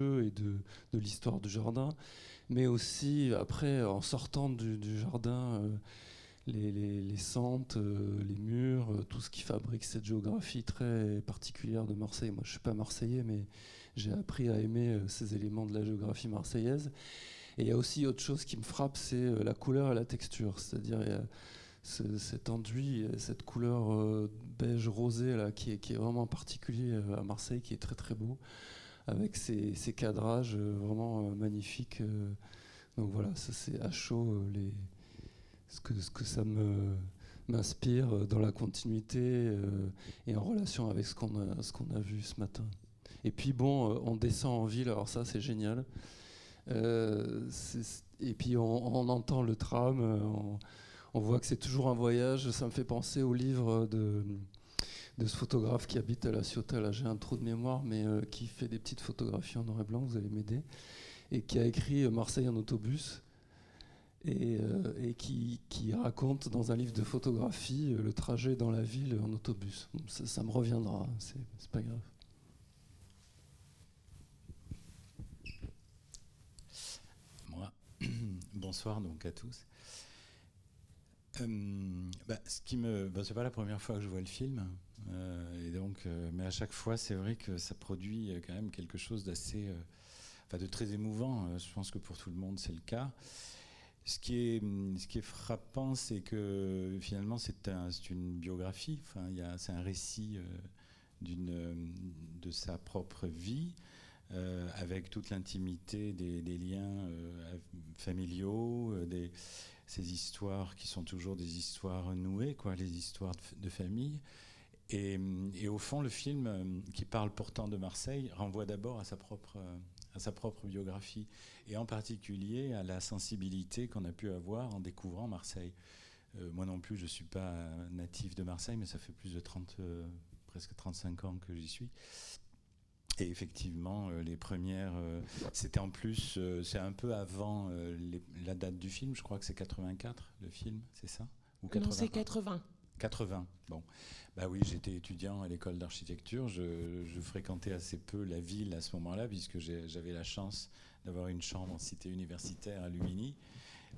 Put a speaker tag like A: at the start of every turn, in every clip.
A: et de, l'histoire du jardin, mais aussi après, en sortant du, jardin, euh, les, les, les, sentes, euh, les murs, euh, tout ce qui fabrique cette géographie très particulière de Marseille. Moi, je suis pas marseillais, mais j'ai appris à aimer ces éléments de la géographie marseillaise. Et il y a aussi autre chose qui me frappe, c'est la couleur et la texture, c'est-à-dire cet enduit, cette couleur beige rosé là, qui est, qui est vraiment particulier à Marseille, qui est très très beau avec ces, cadrages euh, vraiment euh, magnifiques. Euh. donc voilà, ça c'est à chaud ce, que, ça me m'inspire dans la continuité et en relation avec ce qu'on a, ce qu'on a vu ce matin. Et puis bon, on descend en ville, alors ça c'est génial. et puis on, entend le tram, on, on voit que c'est toujours un voyage. Ça me fait penser au livre de de ce photographe qui habite à la Ciotat, j'ai un trou de mémoire, mais euh, qui fait des petites photographies en noir et blanc, vous allez m'aider, et qui a écrit euh, Marseille en autobus, et, euh, qui, raconte dans un livre de photographie le trajet dans la ville en autobus. Ça, me reviendra, hein, c'est pas grave.
B: Moi, bonsoir donc à tous. Euh, bah, ce qui me, bah, c'est pas la première fois que je vois le film, euh, et donc, euh, mais à chaque fois, c'est vrai que ça produit quand même quelque chose d'assez, de très émouvant. je pense que pour tout le monde, c'est le cas. Ce qui est, ce qui est frappant, c'est que finalement, c'est un, une biographie. Enfin, c'est un récit d'une, de sa propre vie. avec toute l'intimité des, des liens familiaux, des, ces histoires qui sont toujours des histoires nouées, quoi, les histoires de, famille. Et, au fond, le film, euh, qui parle pourtant de Marseille, renvoie d'abord à sa propre euh, à sa propre biographie, et en particulier à la sensibilité qu'on a pu avoir en découvrant Marseille. Euh, moi non plus, je ne suis pas natif de Marseille, mais ça fait plus de 30, presque 35 ans que j'y suis. Et effectivement, euh, les premières, euh, c'était en plus, euh, c'est un peu avant la date du film, je crois que c'est 84 le film, c'est ça?
C: Ou Non, c'est 80.
B: 80, bon. Bah oui, j'étais étudiant à l'école d'architecture, je, fréquentais assez peu la ville à ce moment-là, puisque j'avais la chance d'avoir une chambre en cité universitaire à Lumini,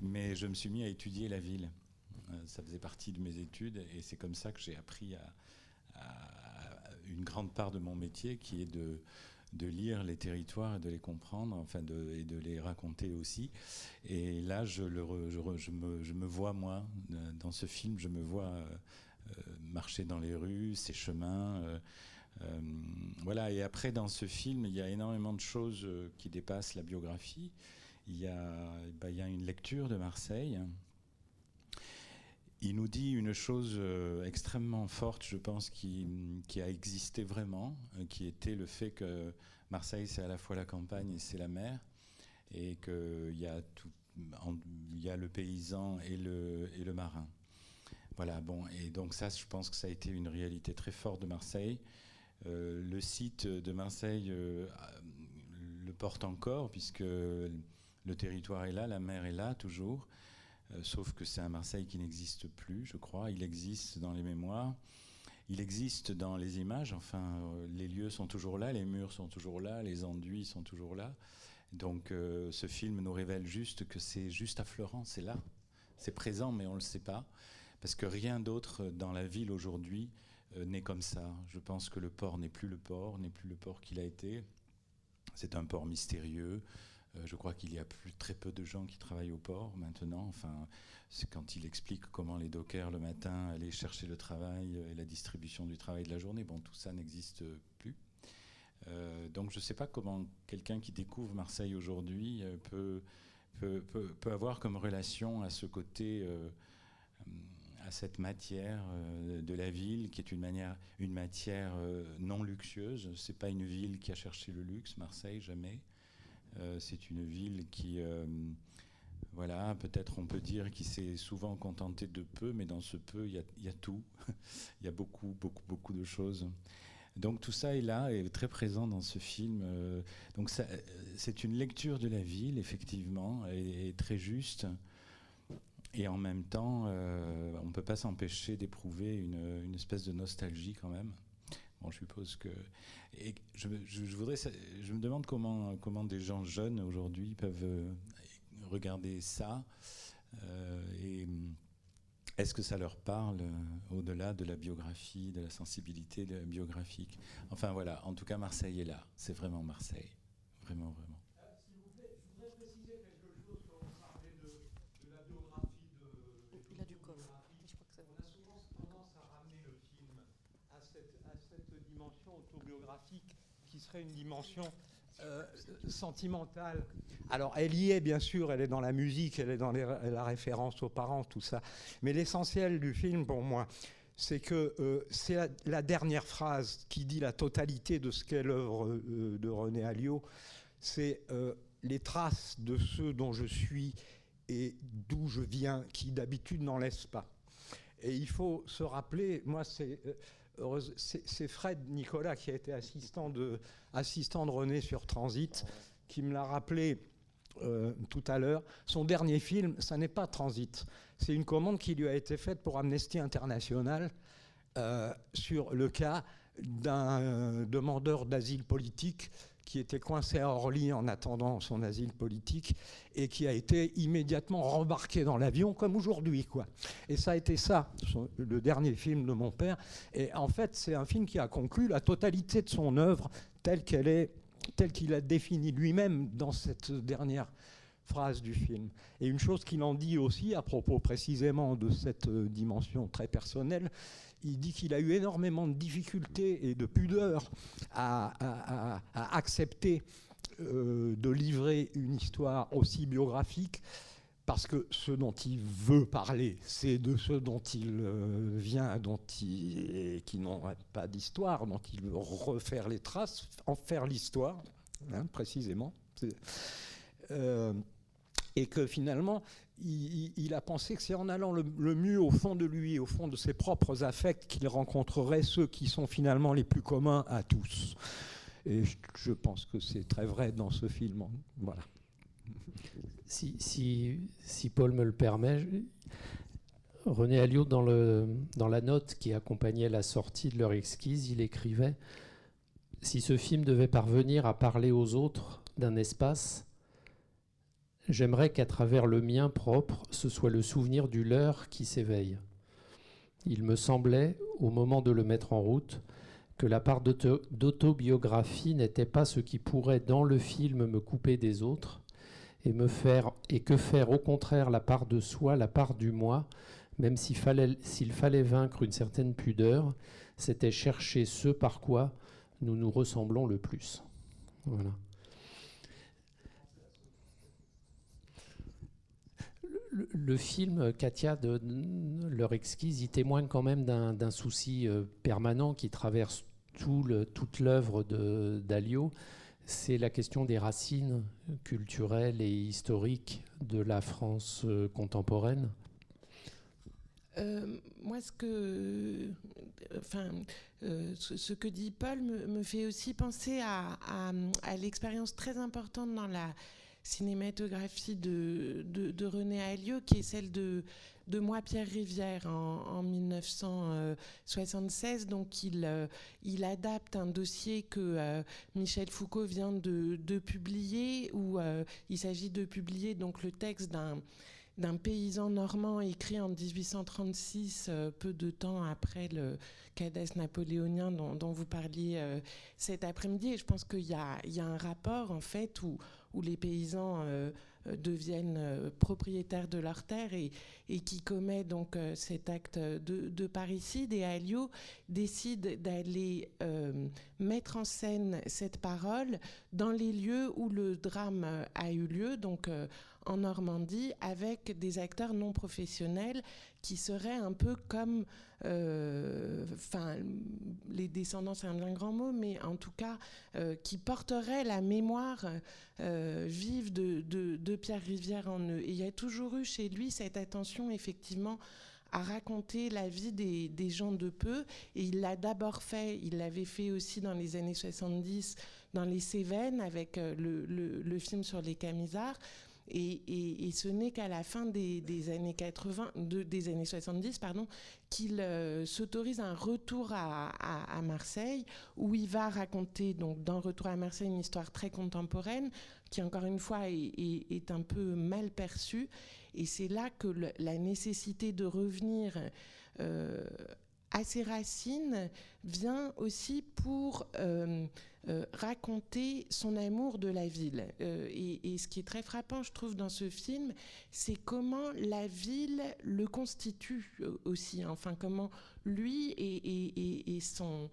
B: mais je me suis mis à étudier la ville. ça faisait partie de mes études, et c'est comme ça que j'ai appris à, une grande part de mon métier qui est de, de lire les territoires et de les comprendre, enfin et de les raconter aussi. Et là, je, le je, me, je, me, vois, moi, dans ce film, je me vois euh, euh, marcher dans les rues, ces chemins. Euh, voilà, et après, dans ce film, il y a énormément de choses qui dépassent la biographie. Il y a, bah, il y a une lecture de Marseille il nous dit une chose euh, extrêmement forte, je pense, qui, a existé vraiment, euh, qui était le fait que Marseille, c'est à la fois la campagne et c'est la mer, et qu'il y, a y a le paysan et le, marin. Voilà, bon, et donc ça, je pense que ça a été une réalité très forte de Marseille. Euh, le site de Marseille le porte encore, puisque le territoire est là, la mer est là toujours. Euh, sauf que c'est un Marseille qui n'existe plus, je crois. Il existe dans les mémoires, il existe dans les images, enfin, euh, les lieux sont toujours là, les murs sont toujours là, les enduits sont toujours là. Donc euh, ce film nous révèle juste que c'est juste à Florence, c'est là. C'est présent, mais on ne le sait pas. Parce que rien d'autre dans la ville aujourd'hui n'est comme ça. Je pense que le port n'est plus le port, n'est plus le port qu'il a été. C'est un port mystérieux, je crois qu'il y a plus très peu de gens qui travaillent au port maintenant. Enfin, c'est quand il explique comment les dockers le matin allaient chercher le travail et la distribution du travail de la journée. Bon, tout ça n'existe plus. Euh, donc je ne sais pas comment quelqu'un qui découvre Marseille aujourd'hui euh, peut, peut, peut, avoir comme relation à ce côté, à cette matière de la ville qui est une, manière, une matière non luxueuse. Ce n'est pas une ville qui a cherché le luxe, Marseille, jamais. Euh, c'est une ville qui, euh, voilà, peut-être on peut dire qu'il s'est souvent contenté de peu, mais dans ce peu, il y a, tout. il y a beaucoup, beaucoup, beaucoup de choses. Donc tout ça est là, est très présent dans ce film. Euh, donc c'est une lecture de la ville, effectivement, et, très juste. Et en même temps, on ne peut pas s'empêcher d'éprouver une, espèce de nostalgie quand même Je suppose que. Et je, voudrais, je me demande comment, comment des gens jeunes aujourd'hui peuvent regarder ça. et est-ce que ça leur parle au-delà de la biographie, de la sensibilité biographique Enfin voilà, en tout cas, Marseille est là. C'est vraiment Marseille. Vraiment, vraiment.
C: Une dimension euh, sentimentale. Alors, elle y est, bien sûr, elle est dans la musique, elle est dans la référence aux parents, tout ça. Mais l'essentiel du film, pour moi, c'est que euh, c'est la, dernière phrase qui dit la totalité de ce qu'est l'œuvre euh, de René Alliot. C'est les traces de ceux dont je suis et d'où je viens, qui d'habitude n'en laissent pas. Et il faut se rappeler, moi, c'est c'est Fred Nicolas qui a été assistant de, assistant de René sur Transit, qui me l'a rappelé euh, tout à l'heure. Son dernier film, ça n'est pas Transit. C'est une commande qui lui a été faite pour Amnesty International euh, sur le cas d'un demandeur d'asile politique qui était coincé à Orly en attendant son asile politique et qui a été immédiatement rembarqué dans l'avion comme aujourd'hui. quoi. Et ça a été ça, le dernier film de mon père. Et en fait, c'est un film qui a conclu la totalité de son œuvre telle qu'elle est, telle qu'il a défini lui-même dans cette dernière phrase du film. Et une chose qu'il en dit aussi à propos précisément de cette dimension très personnelle, il dit qu'il a eu énormément de difficultés et de pudeur à, accepter euh, de livrer une histoire aussi biographique parce que ce dont il veut parler, c'est de ce dont il euh, vient, dont il, qui n'ont pas d'histoire, dont il veut refaire les traces, en faire l'histoire, hein, précisément. Et que finalement, il, a pensé que c'est en allant le, mieux au fond de lui, au fond de ses propres affects, qu'il rencontrerait ceux qui sont finalement les plus communs à tous. Et je, pense que c'est très vrai dans ce film. Voilà.
D: Si, si, si, Paul me le permet, René Alliot, dans, le, dans la note qui accompagnait la sortie de leur exquise, il écrivait Si ce film devait parvenir à parler aux autres d'un espace, J'aimerais qu'à travers le mien propre, ce soit le souvenir du leur qui s'éveille. Il me semblait, au moment de le mettre en route, que la part d'autobiographie n'était pas ce qui pourrait dans le film me couper des autres et me faire et que faire au contraire la part de soi, la part du moi, même s'il fallait, s'il fallait vaincre une certaine pudeur, c'était chercher ce par quoi nous nous ressemblons le plus. Voilà. Le, film Katia de, leur exquise, il témoigne quand même d'un souci euh, permanent qui traverse toute l'œuvre d'Alio. C'est la question des racines culturelles et historiques de la France euh, contemporaine.
E: Euh, moi, ce que, enfin, ce, que dit Paul me, fait aussi penser à l'expérience très importante dans la cinématographie de, de, René Alliot, qui est celle de, de Moi, Pierre Rivière, en, 1976. Donc, il, euh, il adapte un dossier que euh, Michel Foucault vient de, de publier, où euh, il s'agit de publier donc, le texte d'un d'un paysan normand écrit en 1836, peu de temps après le cadastre napoléonien dont, dont vous parliez cet après-midi. Et je pense qu'il y, y a, un rapport, en fait, où où les paysans euh, euh, deviennent euh, propriétaires de leurs terres et, qui commet donc cet acte de, parricide. Et Alio décide d'aller mettre en scène cette parole dans les lieux où le drame a eu lieu, en Normandie, avec des acteurs non professionnels qui seraient un peu comme euh, enfin, les descendants, c'est un grand mot, mais en tout cas, euh, qui porterait la mémoire euh, vive de, Pierre Rivière en eux. Et il y a toujours eu chez lui cette attention, effectivement, à raconter la vie des, gens de peu. Et il l'a d'abord fait, il l'avait fait aussi dans les années 70 dans les Cévennes avec le film sur les Camisards. Et, ce n'est qu'à la fin des, années 80, des années 70, pardon, qu'il euh, s'autorise un retour à, Marseille, où il va raconter, donc, dans Retour à Marseille, une histoire très contemporaine, qui encore une fois est, un peu mal perçue. Et c'est là que la nécessité de revenir euh, ses racines vient aussi pour euh, euh, raconter son amour de la ville. Euh, et, ce qui est très frappant, je trouve, dans ce film, c'est comment la ville le constitue aussi. Enfin, comment lui et, son,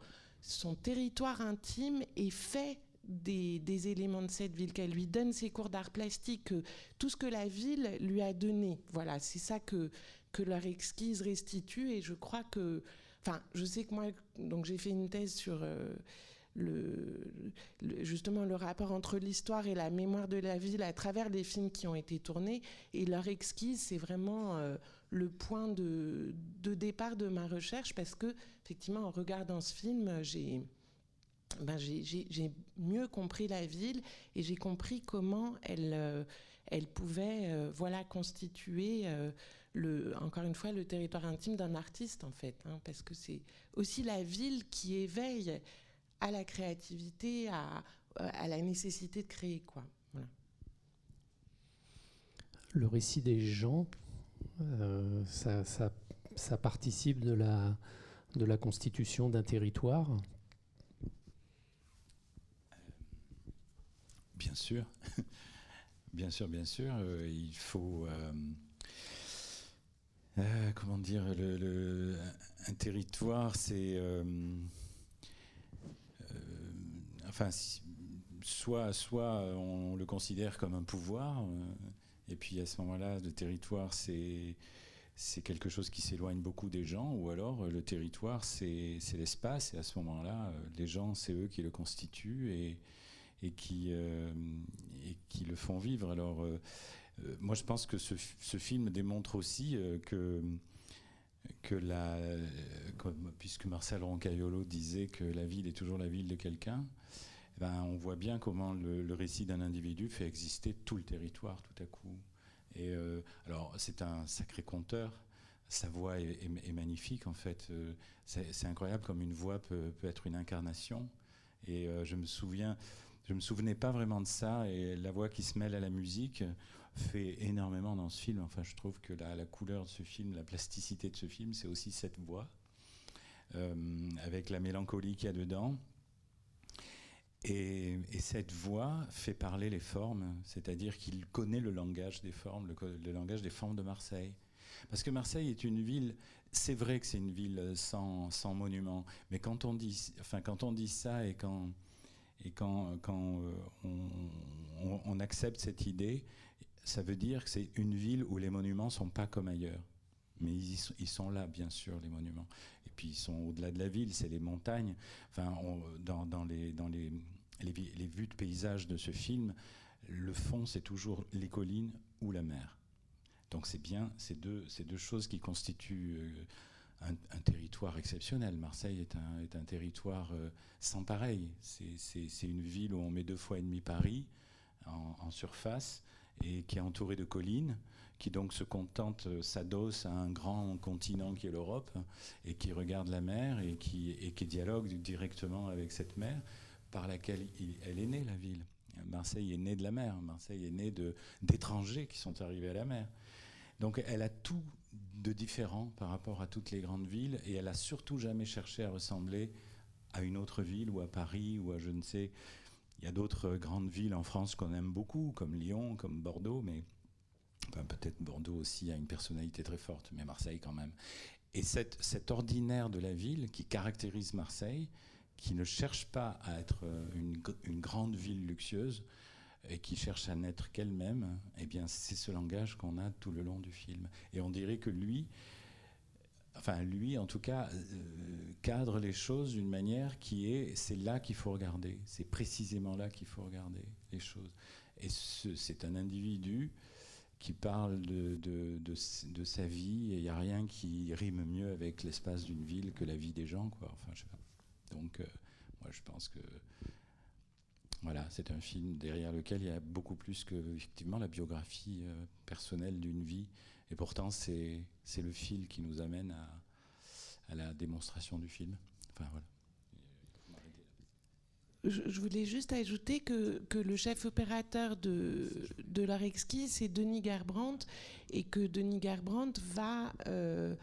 E: territoire intime est fait des, des, éléments de cette ville, qu'elle lui donne ses cours d'art plastique, tout ce que la ville lui a donné. Voilà, c'est ça que, que leur exquise restitue. Et je crois que Enfin, je sais que moi, donc j'ai fait une thèse sur euh, le, justement le rapport entre l'histoire et la mémoire de la ville à travers les films qui ont été tournés. Et leur exquise, c'est vraiment euh, le point de, de, départ de ma recherche parce que, effectivement, en regardant ce film, j'ai. Ben, j'ai mieux compris la ville et j'ai compris comment elle, euh, elle pouvait voilà, constituer encore une fois, le territoire intime d'un artiste, en fait, hein, parce que c'est aussi la ville qui éveille à la créativité, à, la nécessité de créer, quoi.
D: Le récit des gens, euh, ça, participe de la, de la constitution d'un territoire?
B: Bien sûr, bien sûr, bien sûr. Euh, il faut euh, euh, comment dire, le, un territoire, c'est. Enfin, soit, soit on le considère comme un pouvoir, et puis à ce moment-là, le territoire, c'est. C'est quelque chose qui s'éloigne beaucoup des gens, ou alors le territoire, c'est l'espace, et à ce moment-là, les gens, c'est eux qui le constituent et, et qui, et qui le font vivre. Alors, euh, moi, je pense que ce, film démontre aussi euh, que, que la, puisque Marcel Roncaiolo disait que la ville est toujours la ville de quelqu'un, eh ben, on voit bien comment le, récit d'un individu fait exister tout le territoire tout à coup. Et euh, alors, c'est un sacré conteur. Sa voix est, magnifique en fait. c'est incroyable comme une voix peut, peut être une incarnation. Et je me souviens, je me souvenais pas vraiment de ça. Et la voix qui se mêle à la musique, fait énormément dans ce film. Enfin, je trouve que la, couleur de ce film, la plasticité de ce film, c'est aussi cette voix, euh, avec la mélancolie qu'il y a dedans. Et, cette voix fait parler les formes, c'est-à-dire qu'il connaît le langage des formes, le, langage des formes de Marseille. Parce que Marseille est une ville, c'est vrai que c'est une ville sans, sans monument, mais quand on dit, enfin, quand on dit ça et quand, et quand, euh, on, accepte cette idée, ça veut dire que c'est une ville où les monuments sont pas comme ailleurs. Mais ils, sont là, bien sûr, les monuments. Et puis ils sont au-delà de la ville, c'est les montagnes. Enfin, dans, les, vues de paysage de ce film, le fond, c'est toujours les collines ou la mer. Donc c'est bien ces deux, ces deux choses qui constituent euh, un, territoire exceptionnel. Marseille est un, est un territoire euh, sans pareil. C'est une ville où on met deux fois et demi Paris en, surface et qui est entouré de collines, qui donc se contente, euh, s'adosse à un grand continent qui est l'Europe, et qui regarde la mer et qui, et qui dialogue directement avec cette mer par laquelle elle est née, la ville. Marseille est née de la mer, Marseille est née d'étrangers qui sont arrivés à la mer. Donc elle a tout de différent par rapport à toutes les grandes villes, et elle a surtout jamais cherché à ressembler à une autre ville ou à Paris ou à je ne sais il y a d'autres grandes villes en France qu'on aime beaucoup, comme Lyon, comme Bordeaux, mais peut-être Bordeaux aussi a une personnalité très forte, mais Marseille quand même. Et cette, cet ordinaire de la ville qui caractérise Marseille, qui ne cherche pas à être une, une grande ville luxueuse et qui cherche à n'être qu'elle-même, eh bien c'est ce langage qu'on a tout le long du film. Et on dirait que lui, enfin lui en tout cas, euh, cadre les choses d'une manière qui est, c'est là qu'il faut regarder, c'est précisément là qu'il faut regarder les choses. Et c'est un individu qui parle de, sa vie, et il n'y a rien qui rime mieux avec l'espace d'une ville que la vie des gens. Quoi. Enfin. Donc, euh, moi, je pense que voilà, c'est un film derrière lequel il y a beaucoup plus que effectivement la biographie euh, personnelle d'une vie. Et pourtant, c'est le fil qui nous amène à, la démonstration du film. Enfin, voilà.
E: Je, voulais juste ajouter que, que le chef opérateur de, de exquise, c'est Denis Gerbrandt, et que Denis Gerbrandt va euh,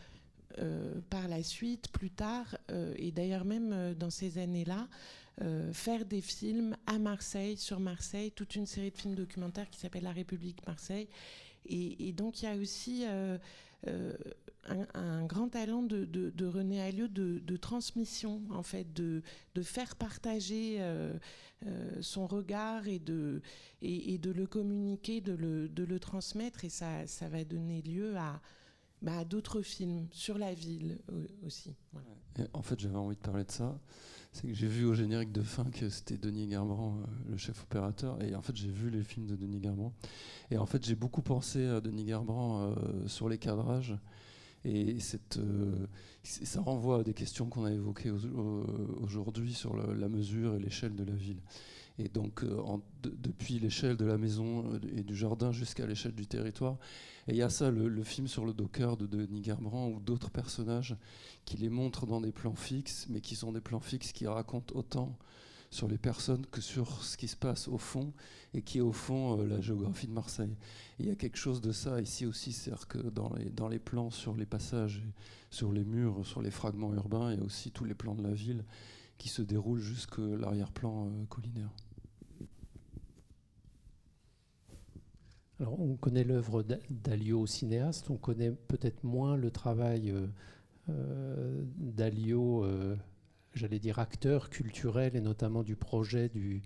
E: euh, par la suite, plus tard, et d'ailleurs même dans ces années-là, faire des films à Marseille, sur Marseille, toute une série de films documentaires qui s'appelle La République Marseille. Et, donc il y a aussi un, grand talent de, René Alliot de, transmission, en fait, de, faire partager euh, euh, son regard et de, le communiquer, de le, transmettre. Et ça va donner lieu à, bah, d'autres films sur la ville aussi.
A: en fait, j'avais envie de parler de ça. C'est que j'ai vu au générique de fin que c'était Denis Garbrand, euh, le chef opérateur. Et en fait, j'ai vu les films de Denis Garbrand. Et en fait, j'ai beaucoup pensé à Denis Garbrand sur les cadrages. Et euh, ça renvoie à des questions qu'on a évoquées aujourd'hui sur la mesure et l'échelle de la ville. Et donc, euh, depuis l'échelle de la maison euh, et du jardin jusqu'à l'échelle du territoire. Et il y a ça, le, film sur le Docker de Denis Gerbrand ou d'autres personnages qui les montrent dans des plans fixes, mais qui sont des plans fixes qui racontent autant sur les personnes que sur ce qui se passe au fond et qui est au fond euh, la géographie de Marseille. il y a quelque chose de ça ici aussi, c'est-à-dire que dans les, plans sur les passages, sur les murs, sur les fragments urbains, il y a aussi tous les plans de la ville qui se déroulent jusqu'à l'arrière-plan euh, collinaire.
D: On connaît l'œuvre d'Alio cinéaste, on connaît peut-être moins le travail euh, d'Alio j'allais dire, acteur culturel et notamment du projet du,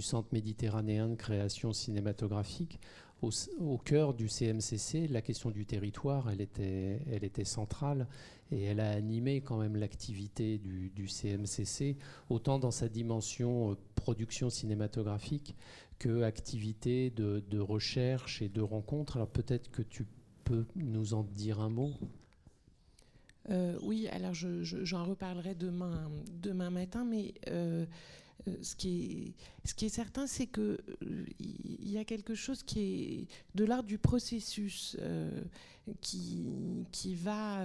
D: Centre méditerranéen de création cinématographique. Au, cœur du CMCC, la question du territoire, elle était centrale et elle a animé quand même l'activité du, CMCC, autant dans sa dimension euh, production cinématographique que activité de, recherche et de rencontre. Alors peut-être que tu peux nous en dire un mot?
E: Euh, oui, alors j'en reparlerai demain, demain matin, mais euh, ce, qui est, ce qui est certain, c'est qu'il il y a quelque chose qui est de l'ordre du processus qui, qui va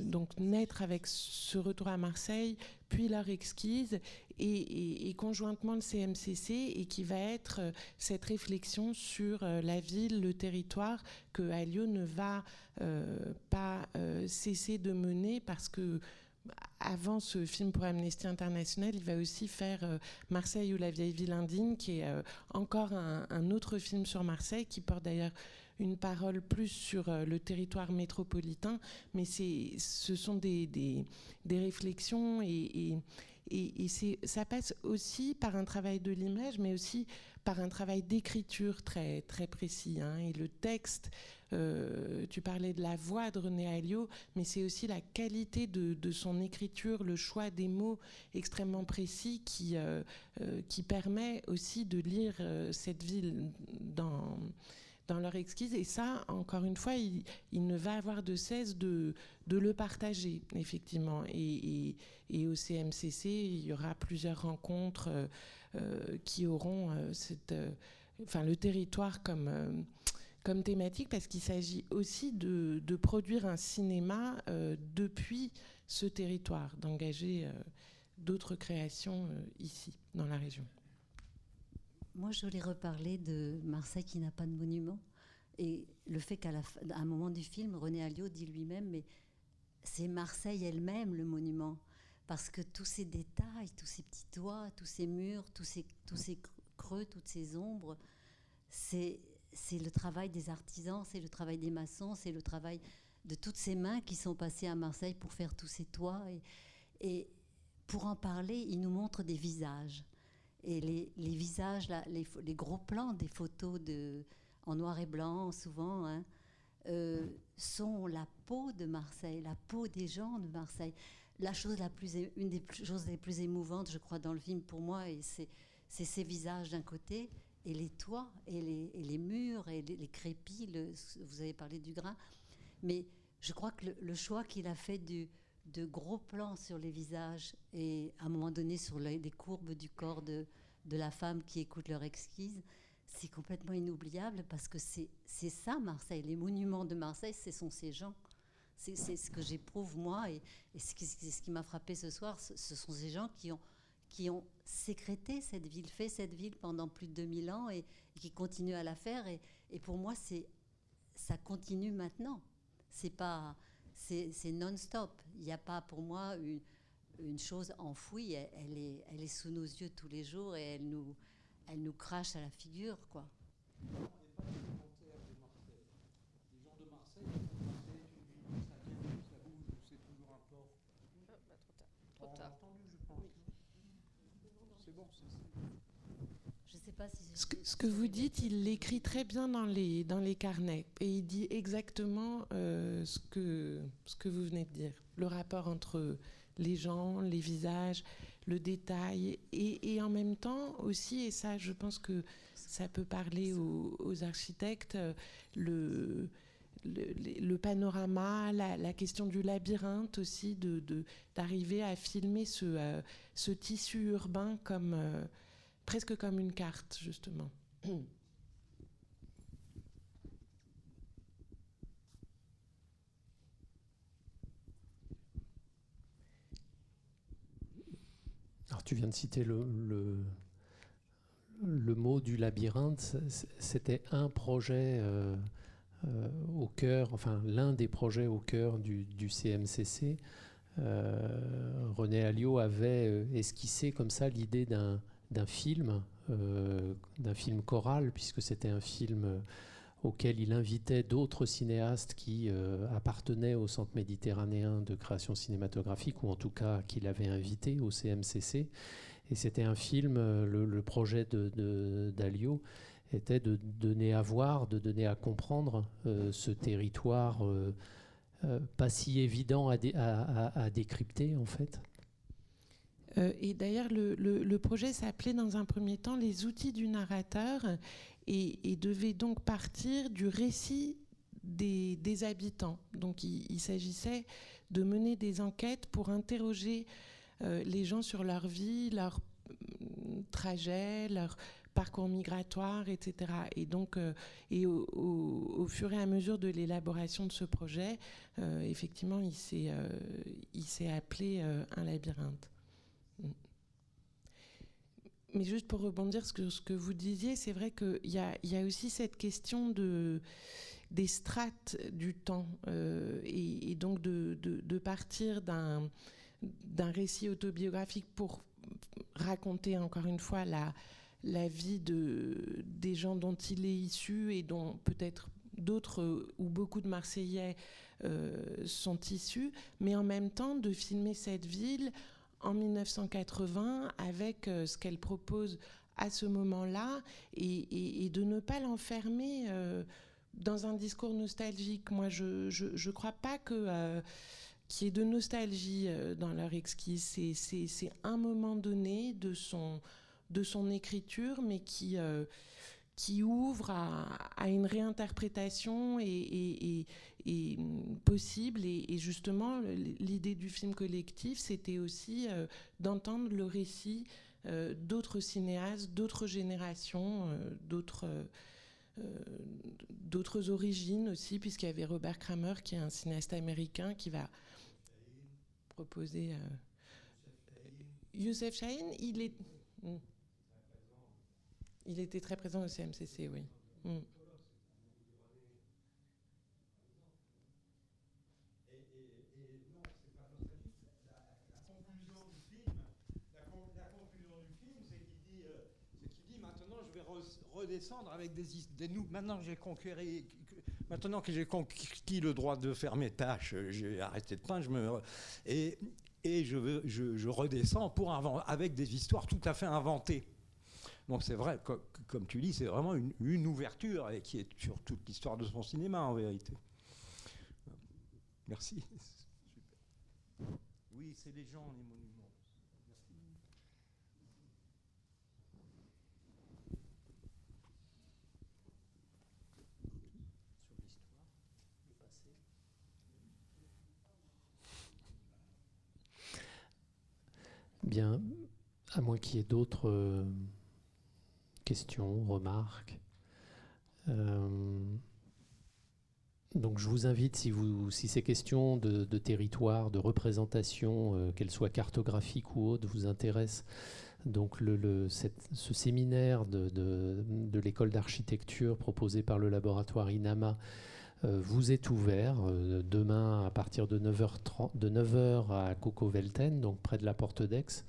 E: donc naître avec ce retour à Marseille, puis l'art exquise, et, conjointement le CMCC, et qui va être euh, cette réflexion sur euh, la ville, le territoire, que Alio ne va euh, pas cesser de mener parce que avant ce film pour Amnesty International, il va aussi faire Marseille ou la vieille ville indigne, qui est encore un, autre film sur Marseille, qui porte d'ailleurs une parole plus sur le territoire métropolitain, mais ce sont des, des, réflexions et, et, ça passe aussi par un travail de l'image, mais aussi par un travail d'écriture très, très précis. Hein. Et le texte, euh, tu parlais de la voix de René Alliot, mais c'est aussi la qualité de, son écriture, le choix des mots extrêmement précis qui, euh, euh, qui permet aussi de lire cette ville dans dans leur exquise. Et ça, encore une fois, il, ne va avoir de cesse de, de le partager, effectivement. Et, au CMCC, il y aura plusieurs rencontres qui auront euh, cette, enfin, le territoire comme, comme thématique, parce qu'il s'agit aussi de, de, produire un cinéma depuis ce territoire, d'engager d'autres créations ici, dans la région.
F: Moi, je voulais reparler de Marseille qui n'a pas de monument. Et le fait qu'à un moment du film, René Alliot dit lui-même, mais c'est Marseille elle-même le monument. Parce que tous ces détails, tous ces petits toits, tous ces murs, tous ces, tous ces creux, toutes ces ombres, c'est le travail des artisans, c'est le travail des maçons, c'est le travail de toutes ces mains qui sont passées à Marseille pour faire tous ces toits. Et, pour en parler, il nous montre des visages. Et les, visages, là, les, gros plans des photos de, en noir et blanc souvent, hein, euh, sont la peau de Marseille, la peau des gens de Marseille. La chose la plus, une des choses les plus émouvantes, je crois, dans le film pour moi, c'est, ces visages d'un côté et les toits et les, murs et les, crépis. vous avez parlé du grain, mais je crois que le, choix qu'il a fait de gros plans sur les visages et à un moment donné sur les, courbes du corps de la femme qui écoute leur exquise, c'est complètement inoubliable parce que c'est ça Marseille. Les monuments de Marseille, ce sont ces gens. C'est ce que j'éprouve moi et, ce qui, ce qui m'a frappé ce soir, ce, sont ces gens qui ont, sécrété cette ville, fait cette ville pendant plus de 2000 ans et, qui continuent à la faire. Et, et pour moi, ça continue maintenant. C'est non-stop. Il n'y a pas pour moi une, chose enfouie. Elle, est, elle est sous nos yeux tous les jours et elle nous, elle nous crache à la figure, quoi.
E: Ce, que, ce que, vous dites, il l'écrit très bien dans les, dans les carnets et il dit exactement euh, ce, que, ce que vous venez de dire. Le rapport entre les gens, les visages, le détail et, et, en même temps aussi, et ça je pense que ça peut parler aux, architectes, le, le, panorama, la, question du labyrinthe aussi, d'arriver à filmer ce, euh, tissu urbain comme, euh, presque comme une carte, justement.
D: Alors tu viens de citer le, le, mot du labyrinthe, c'était un projet euh, euh, au cœur, enfin l'un des projets au cœur du, CMCC. Euh, René Alliot avait esquissé comme ça l'idée d'un film, euh, d'un film choral, puisque c'était un film auquel il invitait d'autres cinéastes qui euh, appartenaient au Centre méditerranéen de création cinématographique, ou en tout cas qu'il avait invité au CMCC. Et c'était un film, euh, le, projet de, était de donner à voir, de donner à comprendre ce territoire pas si évident à, décrypter en fait.
E: Euh, et d'ailleurs, le, projet s'appelait dans un premier temps les outils du narrateur et, devait donc partir du récit des, habitants. Donc il, s'agissait de mener des enquêtes pour interroger euh, les gens sur leur vie, leur trajet, leur parcours migratoire, etc. Et donc, euh, et au, fur et à mesure de l'élaboration de ce projet, effectivement, il s'est appelé un labyrinthe. Mais juste pour rebondir sur ce que vous disiez, c'est vrai qu'il y a, y a aussi cette question de, des strates du temps euh, et, donc de, de, partir d'un d'un récit autobiographique pour raconter encore une fois la, la vie de, des gens dont il est issu et dont peut-être d'autres ou beaucoup de Marseillais euh, sont issus, mais en même temps de filmer cette ville en 1980 avec euh, ce qu'elle propose à ce moment-là et, de ne pas l'enfermer euh, dans un discours nostalgique. Moi, je ne crois pas que y ait de nostalgie dans leur exquise. C'est un moment donné de son, de son écriture, mais qui qui ouvre à, une réinterprétation et, possible. Et, justement, l'idée du film collectif, c'était aussi euh, d'entendre le récit euh, d'autres cinéastes, d'autres générations, euh, d'autres d'autres origines aussi, puisqu'il y avait Robert Kramer, qui est un cinéaste américain, qui va proposer... Youssef Chahine, il est... Il était très présent au CMCC, oui. Mm.
C: redescendre avec des, des nous. Maintenant j'ai conquéré, maintenant que j'ai conquis le droit de faire mes tâches, j'ai arrêté de peindre, je me et, et je, je redescends pour avec des histoires tout à fait inventées. Donc c'est vrai, comme tu dis, c'est vraiment une, ouverture et qui est sur toute l'histoire de son cinéma en vérité. Merci. Oui, c'est les gens, les monuments.
D: Bien, à moins qu'il y ait d'autres. Euh, questions, remarques. donc je vous invite, si, vous, si ces questions de, territoire, de représentation, qu'elles soient cartographiques ou autres, vous intéressent, donc ce séminaire de, l'école d'architecture proposé par le laboratoire INAMA euh, vous est ouvert euh, demain à partir de 9h, de 9h à Coco Velten, donc près de la porte d'Aix,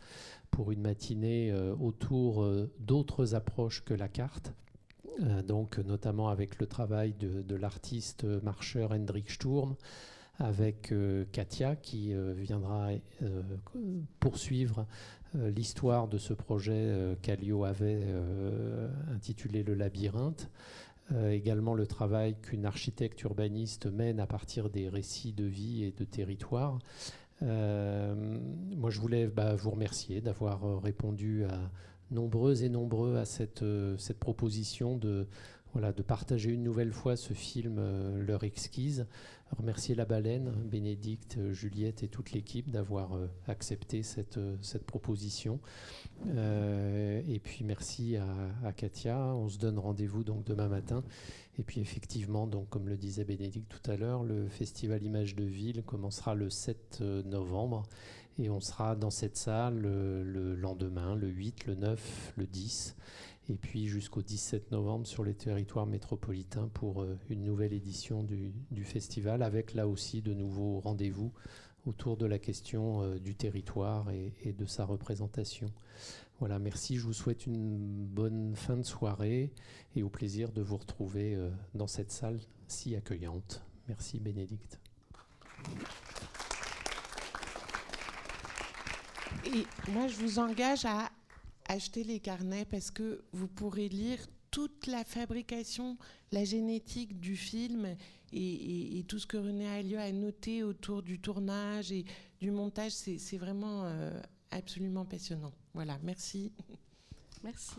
D: pour une matinée euh, autour d'autres approches que la carte. donc notamment avec le travail de, l'artiste marcheur Hendrik Sturm, avec Katia qui viendra poursuivre l'histoire de ce projet qu'Alio avait intitulé Le labyrinthe. Euh, également le travail qu'une architecte urbaniste mène à partir des récits de vie et de territoire. Euh, moi, je voulais bah, vous remercier d'avoir euh, répondu à nombreux et nombreux à cette, cette proposition de, voilà, de partager une nouvelle fois ce film, Leur exquise remercier la baleine, Bénédicte, Juliette et toute l'équipe d'avoir euh, accepté cette, euh, cette proposition. Euh, et puis merci à, Katia. On se donne rendez-vous donc demain matin. Et puis effectivement, donc comme le disait Bénédicte tout à l'heure, le festival Images de Ville commencera le 7 novembre. Et on sera dans cette salle le lendemain, le 8, le 9, le 10 et puis jusqu'au 17 novembre sur les territoires métropolitains pour euh, une nouvelle édition du, festival, avec là aussi de nouveaux rendez-vous autour de la question euh, du territoire et, de sa représentation. Voilà, merci, je vous souhaite une bonne fin de soirée et au plaisir de vous retrouver euh, dans cette salle si accueillante. Merci Bénédicte.
E: Et moi, je vous engage à achetez les carnets parce que vous pourrez lire toute la fabrication, la génétique du film et, tout ce que René Alliot a noté autour du tournage et du montage. C'est vraiment euh, absolument passionnant. Voilà, merci.
F: Merci.